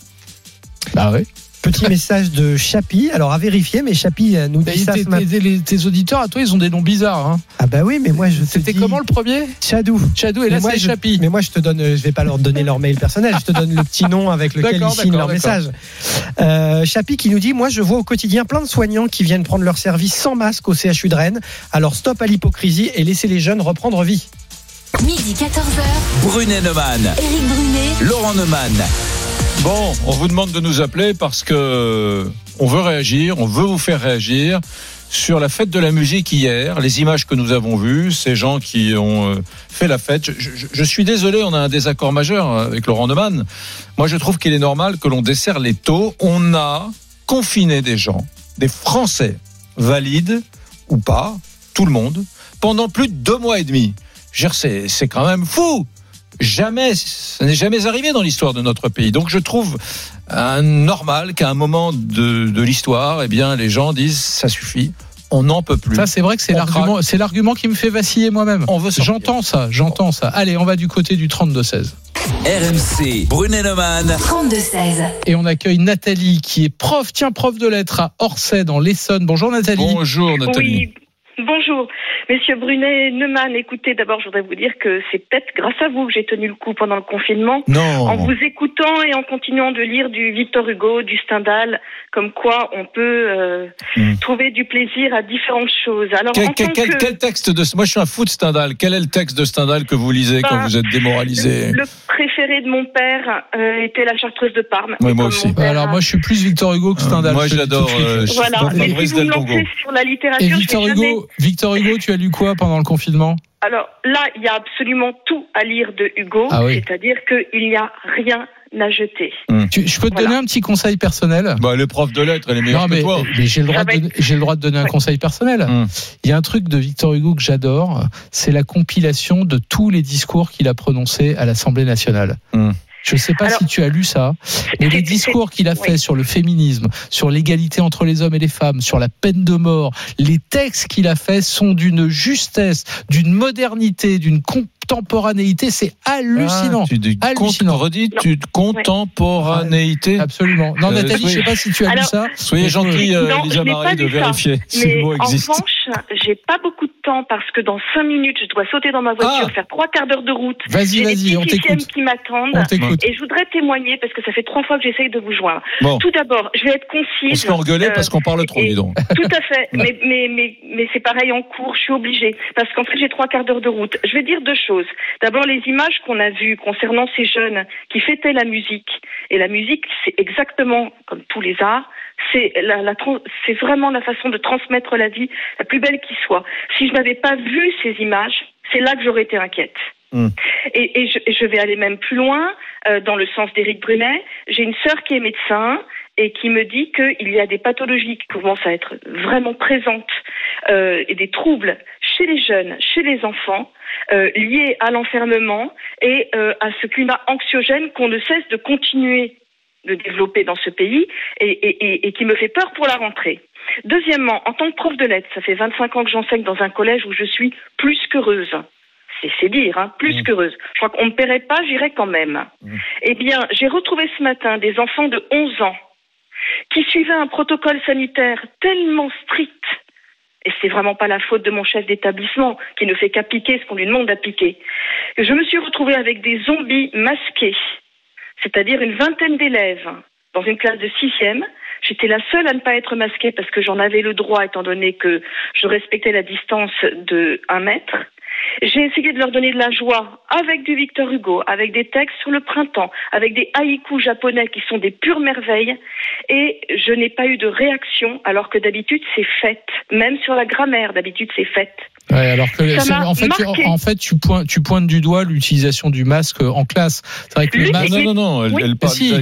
Bah oui. Petit message de Chapi, alors à vérifier, mais Chapi euh, nous dit ça tes, auditeurs, à toi, ils ont des noms bizarres. Hein. Ah bah oui, mais moi je te C'était comment le premier Tchadou. Chadou, et là, moi, c'est Chapi. Mais moi, je te donne, euh, je vais pas leur donner leur mail personnel, je te donne le petit nom avec lequel ils signent leur message. Euh, Chapi qui nous dit, moi, je vois au quotidien plein de soignants qui viennent prendre leur service sans masque au CHU de Rennes. Alors stop à l'hypocrisie et laissez les jeunes reprendre vie. Midi 14h. Brunet Neumann. Éric Brunet. Laurent Neumann. Bon, on vous demande de nous appeler parce que on veut réagir, on veut vous faire réagir sur la fête de la musique hier, les images que nous avons vues, ces gens qui ont euh, fait la fête. Je, suis désolé, on a un désaccord majeur avec Laurent Neumann. Moi, je trouve qu'il est normal que l'on desserre les taux. On a confiné des gens, des Français, valides ou pas, tout le monde, pendant plus de deux mois et demi. C'est quand même fou jamais, ça n'est jamais arrivé dans l'histoire de notre pays. Donc je trouve euh, normal qu'à un moment de, de l'histoire, eh bien, les gens disent ça suffit, on n'en peut plus. Ça, c'est vrai que c'est l'argument, craque. c'est l'argument qui me fait vaciller moi-même. On veut. J'entends ça, j'entends ça. Allez, on va du côté du 32-16. RMC. Brunet Neumann. 32-16. Et on accueille Nathalie, qui est prof, tiens, prof de lettres à Orsay, dans l'Essonne. Bonjour Nathalie. Bonjour Nathalie. Oui, bonjour. Monsieur Brunet Neumann, écoutez, d'abord, je voudrais vous dire que c'est peut-être grâce à vous que j'ai tenu le coup pendant le confinement. En Non. vous écoutant et en continuant de lire du Victor Hugo, du Stendhal, comme quoi on peut euh, Hmm. trouver du plaisir à différentes choses. Alors, Quel, en quel- tant quel- que- quel texte de moi je suis un fou de Stendhal. Quel est le texte de Stendhal que vous lisez quand Ben, vous êtes démoralisé? le préféré de mon père euh, était la Chartreuse de Parme. Oui, moi aussi. père Alors moi, je suis plus Victor Hugo que Stendhal. Euh, Moi je j'adore euh, Voilà. Mais si vous me lancez sur la littérature, Et Victor jamais- Hugo, Victor Hugo, tu as lu quoi pendant le confinement? Alors là, il y a absolument tout à lire de Hugo, Ah oui. c'est-à-dire qu'il n'y a rien à jeter. Tu- je peux te donner un petit conseil personnel? Bah, le prof de lettres, elle est meilleure Non, que mais, toi. mais j'ai le droit de j'ai le droit de donner un conseil personnel. Hum. Il y a un truc de Victor Hugo que j'adore, c'est la compilation de tous les discours qu'il a prononcés à l'Assemblée nationale. Hum. Je ne sais pas Alors, si tu as lu ça, mais les discours qu'il a oui. fait sur le féminisme, sur l'égalité entre les hommes et les femmes, sur la peine de mort, les textes qu'il a fait sont d'une justesse, d'une modernité, d'une contemporanéité, c'est hallucinant. Ah, tu dis, Hallucinant. compte- redis, tu contemporanéité. Absolument. Non, Euh, Nathalie, je soyez- sais pas si tu as Alors, ça. Soyez Mais- gentil, euh, Lisa Marie, de vérifier si le mot en existe. revanche, j'ai pas beaucoup de temps parce que dans cinq minutes, je dois sauter dans ma voiture, Ah. faire trois quarts d'heure de route. Vas-y, vas-y, on t'écoute. qui m'attendent. On t'écoute. Et je voudrais témoigner parce que ça fait trois fois que j'essaye de vous joindre. Bon. Tout d'abord, je vais être On concise. se fait engueuler Euh, parce qu'on parle trop, et- dis donc. Tout à fait, mais, mais, mais, mais c'est pareil en cours, je suis obligée, parce qu'en fait j'ai trois quarts d'heure de route. Je vais dire deux choses. D'abord les images qu'on a vues concernant ces jeunes qui fêtaient la musique, et la musique c'est exactement comme tous les arts, c'est la, la c'est vraiment la façon de transmettre la vie la plus belle qui soit. Si je n'avais pas vu ces images, c'est là que j'aurais été inquiète. Hmm. Et, et je, et je vais aller même plus loin, euh, dans le sens d'Éric Brunet. J'ai une sœur qui est médecin et qui me dit qu'il y a des pathologies qui commencent à être vraiment présentes euh, et des troubles chez les jeunes, chez les enfants, euh, liés à l'enfermement et euh, à ce climat anxiogène qu'on ne cesse de continuer de développer dans ce pays et, et- et- qui me fait peur pour la rentrée. Deuxièmement, en tant que prof de lettres, ça fait 25 ans que j'enseigne dans un collège où je suis plus qu'heureuse. C'est c'est dire, hein, plus qu'heureuse. Je crois qu'on ne me paierait pas, j'irais quand même. Eh bien, j'ai retrouvé ce matin des enfants de 11 ans qui suivaient un protocole sanitaire tellement strict. Et c'est vraiment pas la faute de mon chef d'établissement qui ne fait qu'appliquer ce qu'on lui demande d'appliquer. que Je me suis retrouvée avec des zombies masqués, c'est-à-dire une vingtaine d'élèves dans une classe de sixième. J'étais la seule à ne pas être masquée parce que j'en avais le droit étant donné que je respectais la distance de un mètre. J'ai essayé de leur donner de la joie avec du Victor Hugo, avec des textes sur le printemps, avec des haïkus japonais qui sont des pures merveilles. Et je n'ai pas eu de réaction alors que d'habitude c'est fait. Même sur la grammaire, d'habitude c'est fait. Ouais, alors que Ça en fait, tu- marqué. en fait, tu pointes, tu pointes du doigt l'utilisation du masque en classe. C'est vrai que le masque. Non, non, non, elle, Oui. elle parle Si.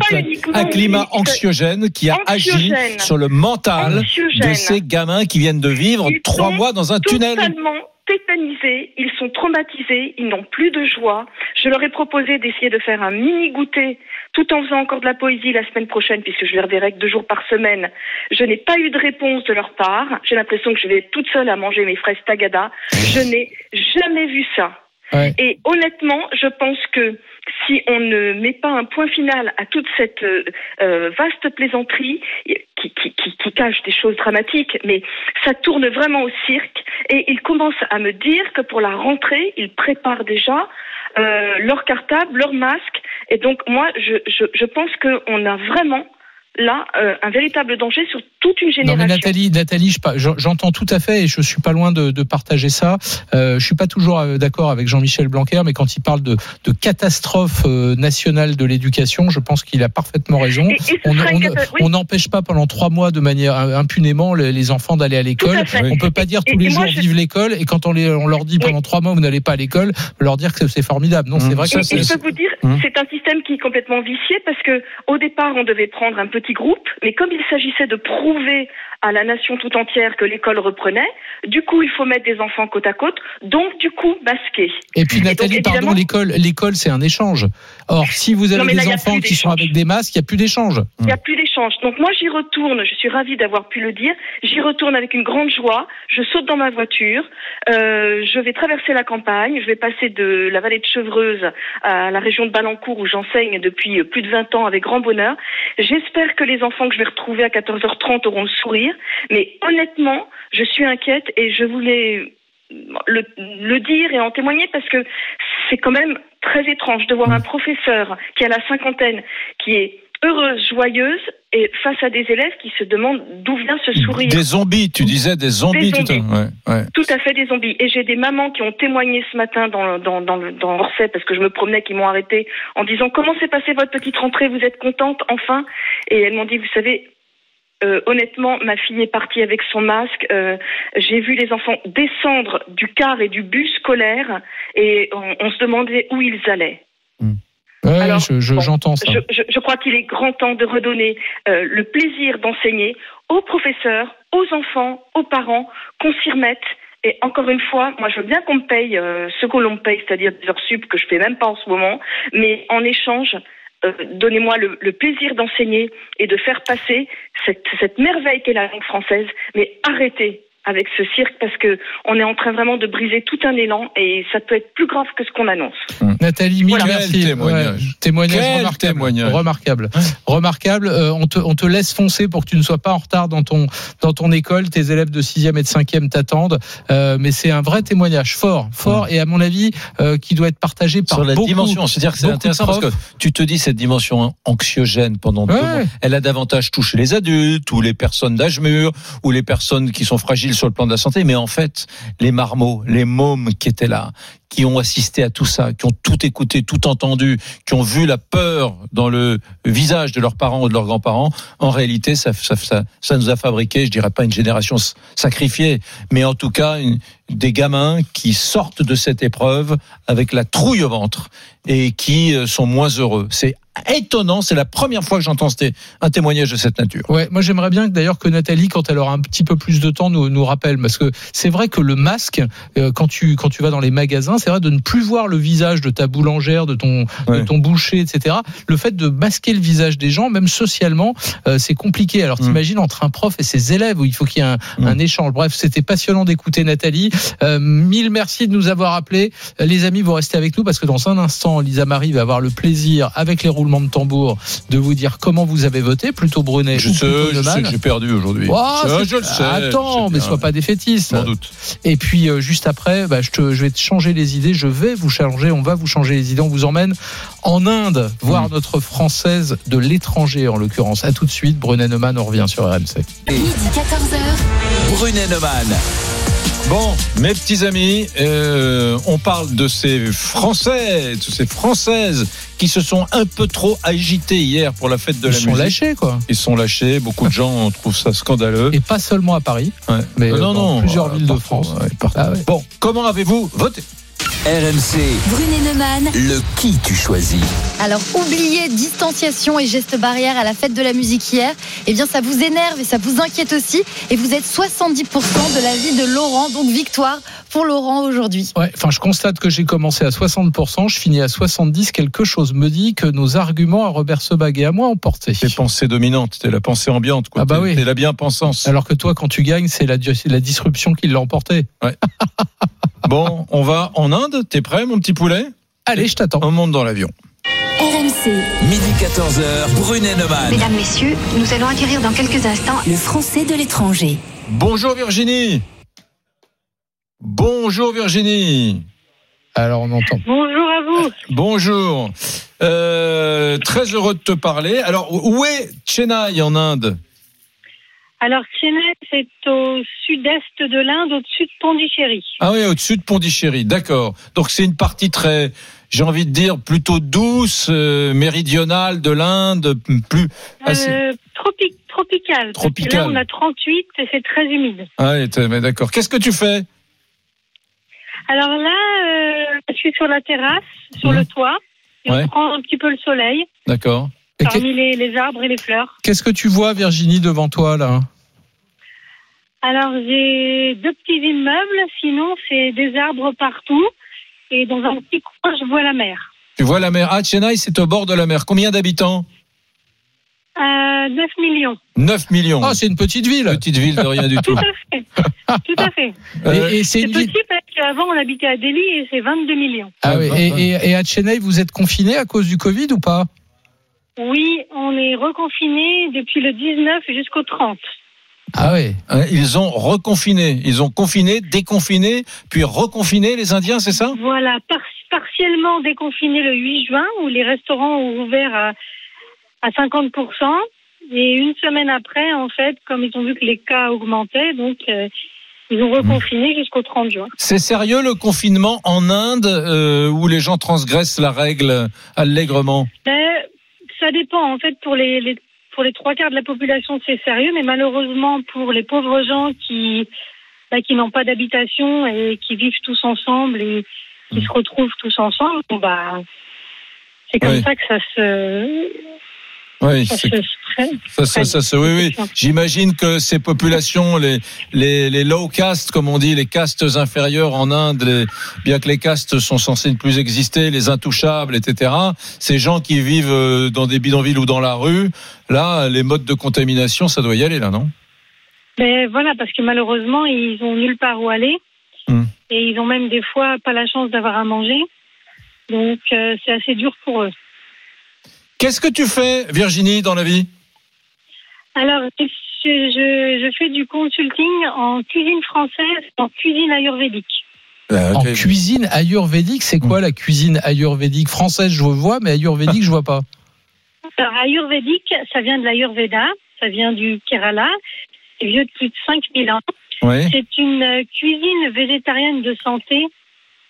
un climat anxiogène qui a agi sur le mental Anxiogène. de ces gamins qui viennent de vivre Ils trois mois dans un tunnel. Totalement tétanisés, ils sont traumatisés, ils n'ont plus de joie. Je leur ai proposé d'essayer de faire un mini goûter tout en faisant encore de la poésie la semaine prochaine puisque je les reverrai que deux jours par semaine. Je n'ai pas eu de réponse de leur part. J'ai l'impression que je vais toute seule à manger mes fraises tagada. Je n'ai jamais vu ça. Et honnêtement, je pense que si on ne met pas un point final à toute cette euh, euh, vaste plaisanterie qui cache des choses dramatiques, mais ça tourne vraiment au cirque. Et ils commencent à me dire que pour la rentrée, ils préparent déjà euh, leur cartable, leur masque. Et donc moi, je, je, je pense qu'on a vraiment là euh, un véritable danger sur toute une Non génération. mais Nathalie, Nathalie, j'entends tout à fait et je suis pas loin de, de partager ça. Euh, je suis pas toujours euh, d'accord avec Jean-Michel Blanquer, mais quand il parle de, de catastrophe euh, nationale de l'éducation, je pense qu'il a parfaitement raison. Et- et On oui. n'empêche pas pendant trois mois de manière impunément les, les enfants d'aller à l'école. On peut pas dire Et- tous et les jours je- vive l'école et quand on, les, on leur dit Oui. pendant trois mois vous n'allez pas à l'école, leur dire que c'est formidable. Non, Mmh. c'est vrai Et, que et c'est- je peux vous dire, Hum. c'est un système qui est complètement vicié parce que au départ, on devait prendre un petit groupe, mais comme il s'agissait de prouver à la nation tout entière que l'école reprenait, du coup, il faut mettre des enfants côte à côte, donc du coup, masqués. Et puis Et Nathalie, donc, pardon, l'école, l'école, c'est un échange. Or, si vous avez Non, là, des enfants qui sont avec des masques, il n'y a plus d'échange. Il n'y a plus d'échange. Donc moi, j'y retourne. Je suis ravie d'avoir pu le dire. J'y retourne avec une grande joie. Je saute dans ma voiture. Euh, je vais traverser la campagne. Je vais passer de la vallée de Chevreuse à la région de Balancourt où j'enseigne depuis plus de 20 ans avec grand bonheur. J'espère que les enfants que je vais retrouver à 14h30 auront le sourire. Mais honnêtement, je suis inquiète et je voulais le, le dire et en témoigner parce que c'est quand même très étrange de voir un professeur qui a la cinquantaine, qui est heureuse, joyeuse, et face à des élèves qui se demandent d'où vient ce sourire. Des zombies, tu disais des zombies. Des tout à- ouais, ouais. Tout à fait des zombies. Et j'ai des mamans qui ont témoigné ce matin dans, dans, dans, Orsay, parce que je me promenais, qui m'ont arrêté en disant comment s'est passée votre petite rentrée, vous êtes contente enfin? Et elles m'ont dit, vous savez, euh, honnêtement, ma fille est partie avec son masque. euh, j'ai vu les enfants descendre du car et du bus scolaire et on, on se demandait où ils allaient. Hmm. Ouais, Alors, je- je- bon, j'entends ça. Je, crois qu'il est grand temps de redonner euh, le plaisir d'enseigner aux professeurs, aux enfants, aux parents, qu'on s'y remette. Et encore une fois, moi je veux bien qu'on me paye euh, ce que l'on me paye, c'est-à-dire des heures sup que je fais même pas en ce moment, mais en échange, euh, donnez-moi le, le plaisir d'enseigner et de faire passer cette, cette merveille qu'est la langue française. Mais arrêtez avec ce cirque parce que on est en train vraiment de briser tout un élan et ça peut être plus grave que ce qu'on annonce. Nathalie, mille Voilà. merci. Quel témoignage. Ouais, témoignage Quel remarquable. témoignage. Remarquable. Remarquable. Euh, on, te, on te laisse foncer pour que tu ne sois pas en retard dans ton, dans ton école. Tes élèves de 6e et de 5e t'attendent. Euh, mais c'est un vrai témoignage fort, fort et à mon avis, euh, qui doit être partagé par sur la beaucoup, dimension. C'est-à-dire que c'est intéressant parce que tu te dis cette dimension anxiogène pendant deux mois, elle a davantage touché les adultes ou les personnes d'âge mûr ou les personnes qui sont fragiles sur le plan de la santé. Mais en fait, les marmots, les mômes qui étaient là, qui ont assisté à tout ça, qui ont tout écouté, tout entendu, qui ont vu la peur dans le visage de leurs parents ou de leurs grands-parents, en réalité, ça, ça, ça, nous a fabriqué, je dirais pas une génération sacrifiée, mais en tout cas des gamins qui sortent de cette épreuve avec la trouille au ventre et qui euh, sont moins heureux. C'est étonnant, c'est la première fois que j'entends un témoignage de cette nature. Ouais, moi j'aimerais bien d'ailleurs que Nathalie, quand elle aura un petit peu plus de temps, nous, nous rappelle, parce que c'est vrai que le masque, euh, quand tu quand tu vas dans les magasins, c'est vrai de ne plus voir le visage de ta boulangère, de ton de ton boucher, etc. Le fait de masquer le visage des gens, même socialement, euh, c'est compliqué. Alors Mm. t'imagines entre un prof et ses élèves où il faut qu'il y ait un, Mm. un échange. Bref, c'était passionnant d'écouter Nathalie. Euh, mille merci de nous avoir appelés, les amis. Vous restez avec nous parce que dans un instant, Lisa Marie va avoir le plaisir, avec les roulements de tambour, de vous dire comment vous avez voté, plutôt Brunet Je ou sais, plutôt je sais que j'ai perdu aujourd'hui. Oh, je, le sais. Attends, mais sois pas défaitiste. M'en doute. Et puis euh, juste après, bah, je, te, je vais te changer les idées. Je vais vous changer. On va vous changer les idées. On vous emmène en Inde voir Hmm. notre française de l'étranger en l'occurrence. À tout de suite. Brunet Neumann, on revient sur RMC. Midi 14h. Brunet Neumann. Bon, mes petits amis, euh, on parle de ces Français, de ces Françaises qui se sont un peu trop agitées hier pour la fête de Ils la sont musique. lâchés quoi. Ils sont lâchés. Beaucoup de gens trouvent ça scandaleux. Et pas seulement à Paris, Ouais. mais Euh, euh, dans plusieurs euh, villes de France. ouais. Ah ouais. Bon, comment avez-vous voté? RMC, Brunet Neumann. le qui tu choisis Alors, oubliez distanciation et gestes barrières à la fête de la musique hier. Eh bien, ça vous énerve et ça vous inquiète aussi. Et vous êtes 70% de la vie de Laurent. Donc, victoire pour Laurent aujourd'hui. Ouais, enfin, je constate que j'ai commencé à 60%, je finis à 70%. Quelque chose me dit que nos arguments à Robert Sebag et à moi ont porté. Tes pensées dominantes, c'est la pensée ambiante, quoi. Ah bah T'es- oui. t'es la bien-pensance. Alors que toi, quand tu gagnes, c'est la, la disruption qui l'a emporté. Bon, on va en Inde. T'es prêt, mon petit poulet? Allez, je t'attends. On monte dans l'avion. RMC. Midi 14h, Brunet Neumann. Mesdames, Messieurs, nous allons acquérir dans quelques instants Le français de l'étranger. Bonjour Virginie. Bonjour Virginie. Alors, on entend. Bonjour à vous. Bonjour. Euh, très heureux de te parler. Alors, où est Chennai en Inde? Alors, Chennai, c'est au sud-est de l'Inde, au-dessus de Pondichéry. Ah oui, au-dessus de Pondichéry. D'accord. Donc c'est une partie très, j'ai envie de dire, plutôt douce, euh, méridionale de l'Inde, plus. assez- Euh, tropi- tropical. parce que Tropical. Là, on a 38 et c'est très humide. Ah, oui, d'accord. Qu'est-ce que tu fais? Alors là, euh, je suis sur la terrasse, sur le toit, et Ouais. on prend un petit peu le soleil D'accord. Parmi les, les arbres et les fleurs. Qu'est-ce que tu vois, Virginie, devant toi, là? Alors j'ai deux petits immeubles, sinon c'est des arbres partout. Et dans un petit coin, je vois la mer. Tu vois la mer. Ah, Chennai, c'est au bord de la mer. Combien d'habitants? Euh, 9 millions. 9 millions. Ah, c'est une petite ville. Petite ville de rien du Tout tout. à fait. Tout à fait. Euh, Et, et c'est une petit parce qu'avant on habitait à Delhi et c'est 22 millions. Ah oui. Ouais, Et, ouais. et- et à Chennai, vous êtes confiné à cause du Covid ou pas? Oui, on est reconfiné depuis le 19 jusqu'au 30. Ah oui. Hein, Ils ont reconfiné. Ils ont confiné, déconfiné, puis reconfiné les Indiens, c'est ça? Voilà, par- partiellement déconfiné le 8 juin où les restaurants ont ouvert à, à 50%. Et une semaine après, en fait, comme ils ont vu que les cas augmentaient, donc euh, ils ont reconfiné jusqu'au 30 juin. C'est sérieux le confinement en Inde euh, où les gens transgressent la règle allègrement? Mais ça dépend. En fait, pour les, les- pour les trois quarts de la population, c'est sérieux, mais malheureusement, pour les pauvres gens qui, bah, qui n'ont pas d'habitation et qui vivent tous ensemble et qui se retrouvent tous ensemble, bon, bah, C'est comme Oui. ça que ça se. Oui, ça. Ça, ça, ça, oui, oui. J'imagine que ces populations, les, les, les low castes, comme on dit, les castes inférieures en Inde, les- bien que les castes sont censés ne plus exister, les intouchables, etc. Ces gens qui vivent euh, dans des bidonvilles ou dans la rue, là, les modes de contamination, ça doit y aller, là, non? Mais voilà, parce que malheureusement, ils ont nulle part où aller. Hmm. Et ils ont même des fois pas la chance d'avoir à manger. Donc, euh, c'est assez dur pour eux. Qu'est-ce que tu fais, Virginie, dans la vie? Alors, je, je, je fais du consulting en cuisine française, en cuisine ayurvédique. En cuisine ayurvédique, c'est quoi la cuisine ayurvédique? Française, je vois, mais ayurvédique, je vois pas. Alors, ayurvédique, ça vient de l'ayurveda, ça vient du Kerala, c'est vieux de plus de 5000 ans. C'est une euh, cuisine végétarienne de santé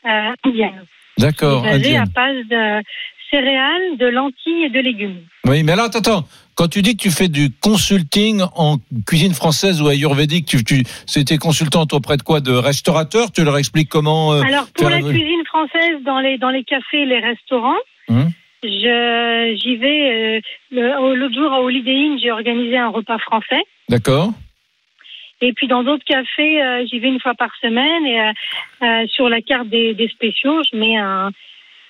euh, indienne. D'accord. basée indienne. à base de céréales, de lentilles et de légumes. Oui, mais alors, attends, attends. Quand tu dis que tu fais du consulting en cuisine française ou ayurvédique, tu, tu, c'était consultante auprès de quoi? De restaurateurs? Tu leur expliques comment euh, Alors pour la cuisine française, dans les dans les cafés, les restaurants, Hum. je j'y vais. euh, L'autre jour à Holiday Inn, j'ai organisé un repas français. D'accord. Et puis dans d'autres cafés, euh, j'y vais une fois par semaine. Et euh, euh, sur la carte des, des spéciaux, je mets un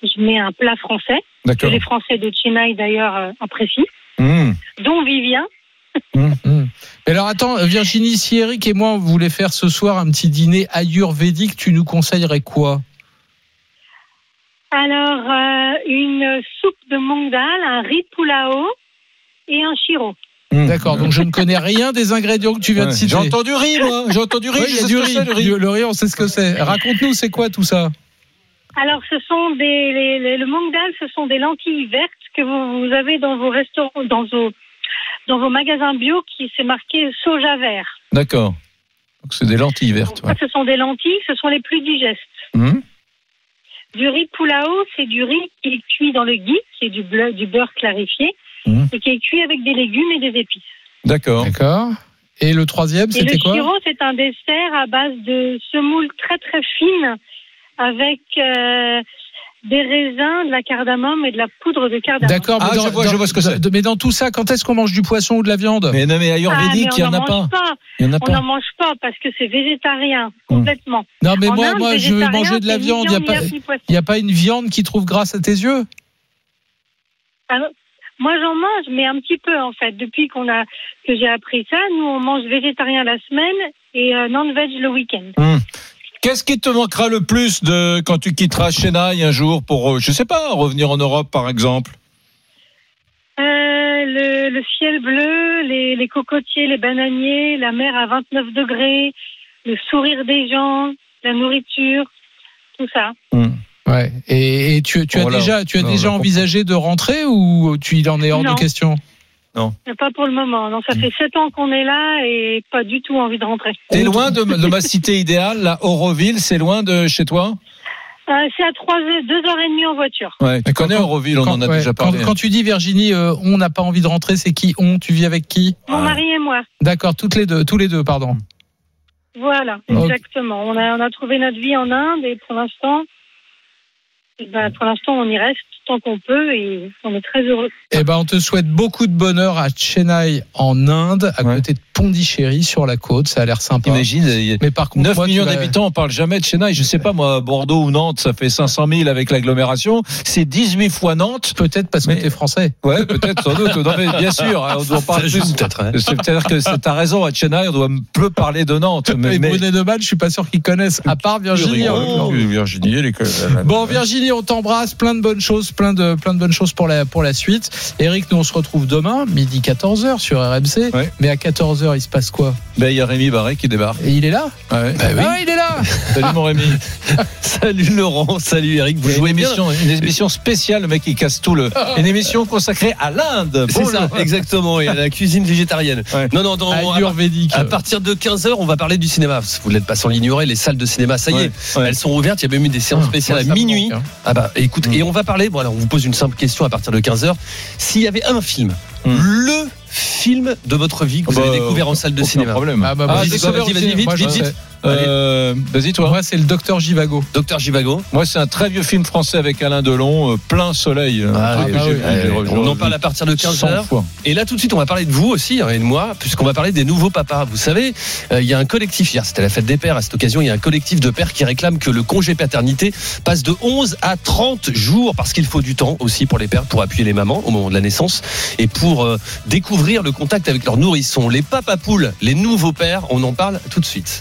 je mets un plat français que les Français de Chennai d'ailleurs euh, apprécient, Hum. dont Vivien. Mais alors attends, Virginie, si Eric et moi on voulait faire ce soir un petit dîner ayurvédique, tu nous conseillerais quoi? Alors euh, une soupe de mong dal, un riz pulao et un chiro. D'accord, donc je ne connais rien des ingrédients que tu viens de citer. j'ai entendu riz, moi. J'ai entendu riz, y a du ce que riz. riz. Le riz, on sait ce que c'est. Raconte-nous, c'est quoi tout ça? Alors, ce sont des les- les- le mong dal, ce sont des lentilles vertes que vous, vous avez dans vos restaurants, dans vos dans vos magasins bio, qui c'est marqué soja vert. D'accord. Donc c'est des lentilles vertes. ouais. Ça, ce sont des lentilles, ce sont les plus digestes. Hum. Du riz pulao, c'est du riz qui est cuit dans le ghee, qui est du, bleu- du beurre clarifié, Mhm. et qui est cuit avec des légumes et des épices. D'accord. D'accord. Et le troisième, le c'était quoi? chiro, c'est un dessert à base de semoule très très fine, avec euh, des raisins, de la cardamome et de la poudre de cardamome. D'accord, mais, Ah, dans, je vois- je dans- vois ce que c'est. de- mais dans tout ça, quand est-ce qu'on mange du poisson ou de la viande? Mais non, mais Ah, mais ayurvédique, on il n'y en n'en a pas. mange pas. Il y en a On n'en mange pas parce que c'est végétarien, complètement. Non, mais En moi, Inde, moi, je veux végétarien, manger de la viande. Il n'y a, pas- a une viande qui trouve grâce à tes yeux? Alors, moi, j'en mange, mais un petit peu, en fait. Depuis qu'on a, que j'ai appris ça, nous, on mange végétarien la semaine et euh, non-veg le week-end. Hum. Qu'est-ce qui te manquera le plus de quand tu quitteras Chennai un jour pour, euh, je sais pas, revenir en Europe par exemple? Euh, le, le ciel bleu, les, les cocotiers, les bananiers, la mer à 29 degrés, le sourire des gens, la nourriture, tout ça. Ouais. Et, et tu, tu as Voilà. déjà, tu as Non, déjà envisagé de rentrer ou tu il en est hors Non. de question? Non. Pas pour le moment. Non, ça fait sept ans qu'on est là et pas du tout envie de rentrer. T'es loin de, de ma cité idéale, la Auroville, c'est loin de chez toi? Euh, c'est à trois heures, deux heures et demie en voiture. Ouais, tu connais quand- Auroville, on Quand, en a ouais, déjà parlé. hein. quand tu dis Virginie, euh, on n'a pas envie de rentrer, c'est qui on? Tu vis avec qui? Mon mari et moi. D'accord, toutes les deux, tous les deux, pardon. Voilà, exactement. On a, on a trouvé notre vie en Inde et pour l'instant, ben, pour l'instant, on y reste tant qu'on peut et on est très heureux. Eh ben, on te souhaite beaucoup de bonheur à Chennai, en Inde, à Ouais. côté de Pondichéry, sur la côte. Ça a l'air sympa. Imagine, il y a Mais par contre, 9 moi, tu millions d'habitants, on parle jamais de Chennai. Je sais pas, moi, Bordeaux ou Nantes, ça fait 500 000 avec l'agglomération. C'est 18 fois Nantes. Peut-être parce que Mais- t'es français. Ouais, peut-être, sans doute. Non, mais bien sûr, hein, on doit parler plus. peut-être. hein. C'est peut-être que c'est- t'as raison, à Chennai, on doit peu parler de Nantes. Mais, mais- Brunet de Mal, je suis pas sûr qu'ils connaissent, à part Virginie. hein. Oh, Virginie, elle est que- Bon Virginie, on t'embrasse, plein de bonnes choses, plein de plein de bonnes choses pour la pour la suite. Eric, nous on se retrouve demain midi 14h sur RMC. Ouais. Mais à 14h, il se passe quoi Ben, il y a Rémi Barré qui débarque. Et il est là Ouais. Ah, il est là Salut mon Rémi. Salut Laurent, salut Eric, vous Une jouez bien. émission, une émission spéciale, le mec qui casse tout le. Une émission consacrée à l'Inde. C'est ça, exactement, et à la cuisine végétarienne. Ouais. Non, non, dans, à, à partir de 15h, on va parler du cinéma. Vous n'êtes pas sans l'ignorer, les salles de cinéma, ça y est, Ouais, ouais. elles sont ouvertes. Il y a même eu des séances spéciales Ouais, à minuit. manque, hein. Ah bah écoute, Mm. et on va parler, voilà, on vous pose une simple question à partir de 15h. S'il y avait un film, Mm. le film de votre vie que vous Bah, avez découvert en salle de cinéma. problème. Ah, bah, Ah, Vas-y, vas-y, vas-y, vite, vite. Euh, Vas-y, toi. Moi, c'est le docteur Givago. Docteur Givago. Moi, c'est un très vieux film français avec Alain Delon, euh, Plein Soleil. Ah, oui. Allez, j'ai on en parle à partir de 15 100 heures. fois. Et là, tout de suite, on va parler de vous aussi, hein, et de moi, puisqu'on va parler des nouveaux papas. Vous savez, euh, il y a un collectif, hier, c'était la fête des pères. À cette occasion, il y a un collectif de pères qui réclame que le congé paternité passe de 11 à 30 jours, parce qu'il faut du temps aussi pour les pères pour appuyer les mamans au moment de la naissance et pour euh, découvrir le contact avec leurs nourrissons. Les papapoules, les nouveaux pères, on en parle tout de suite.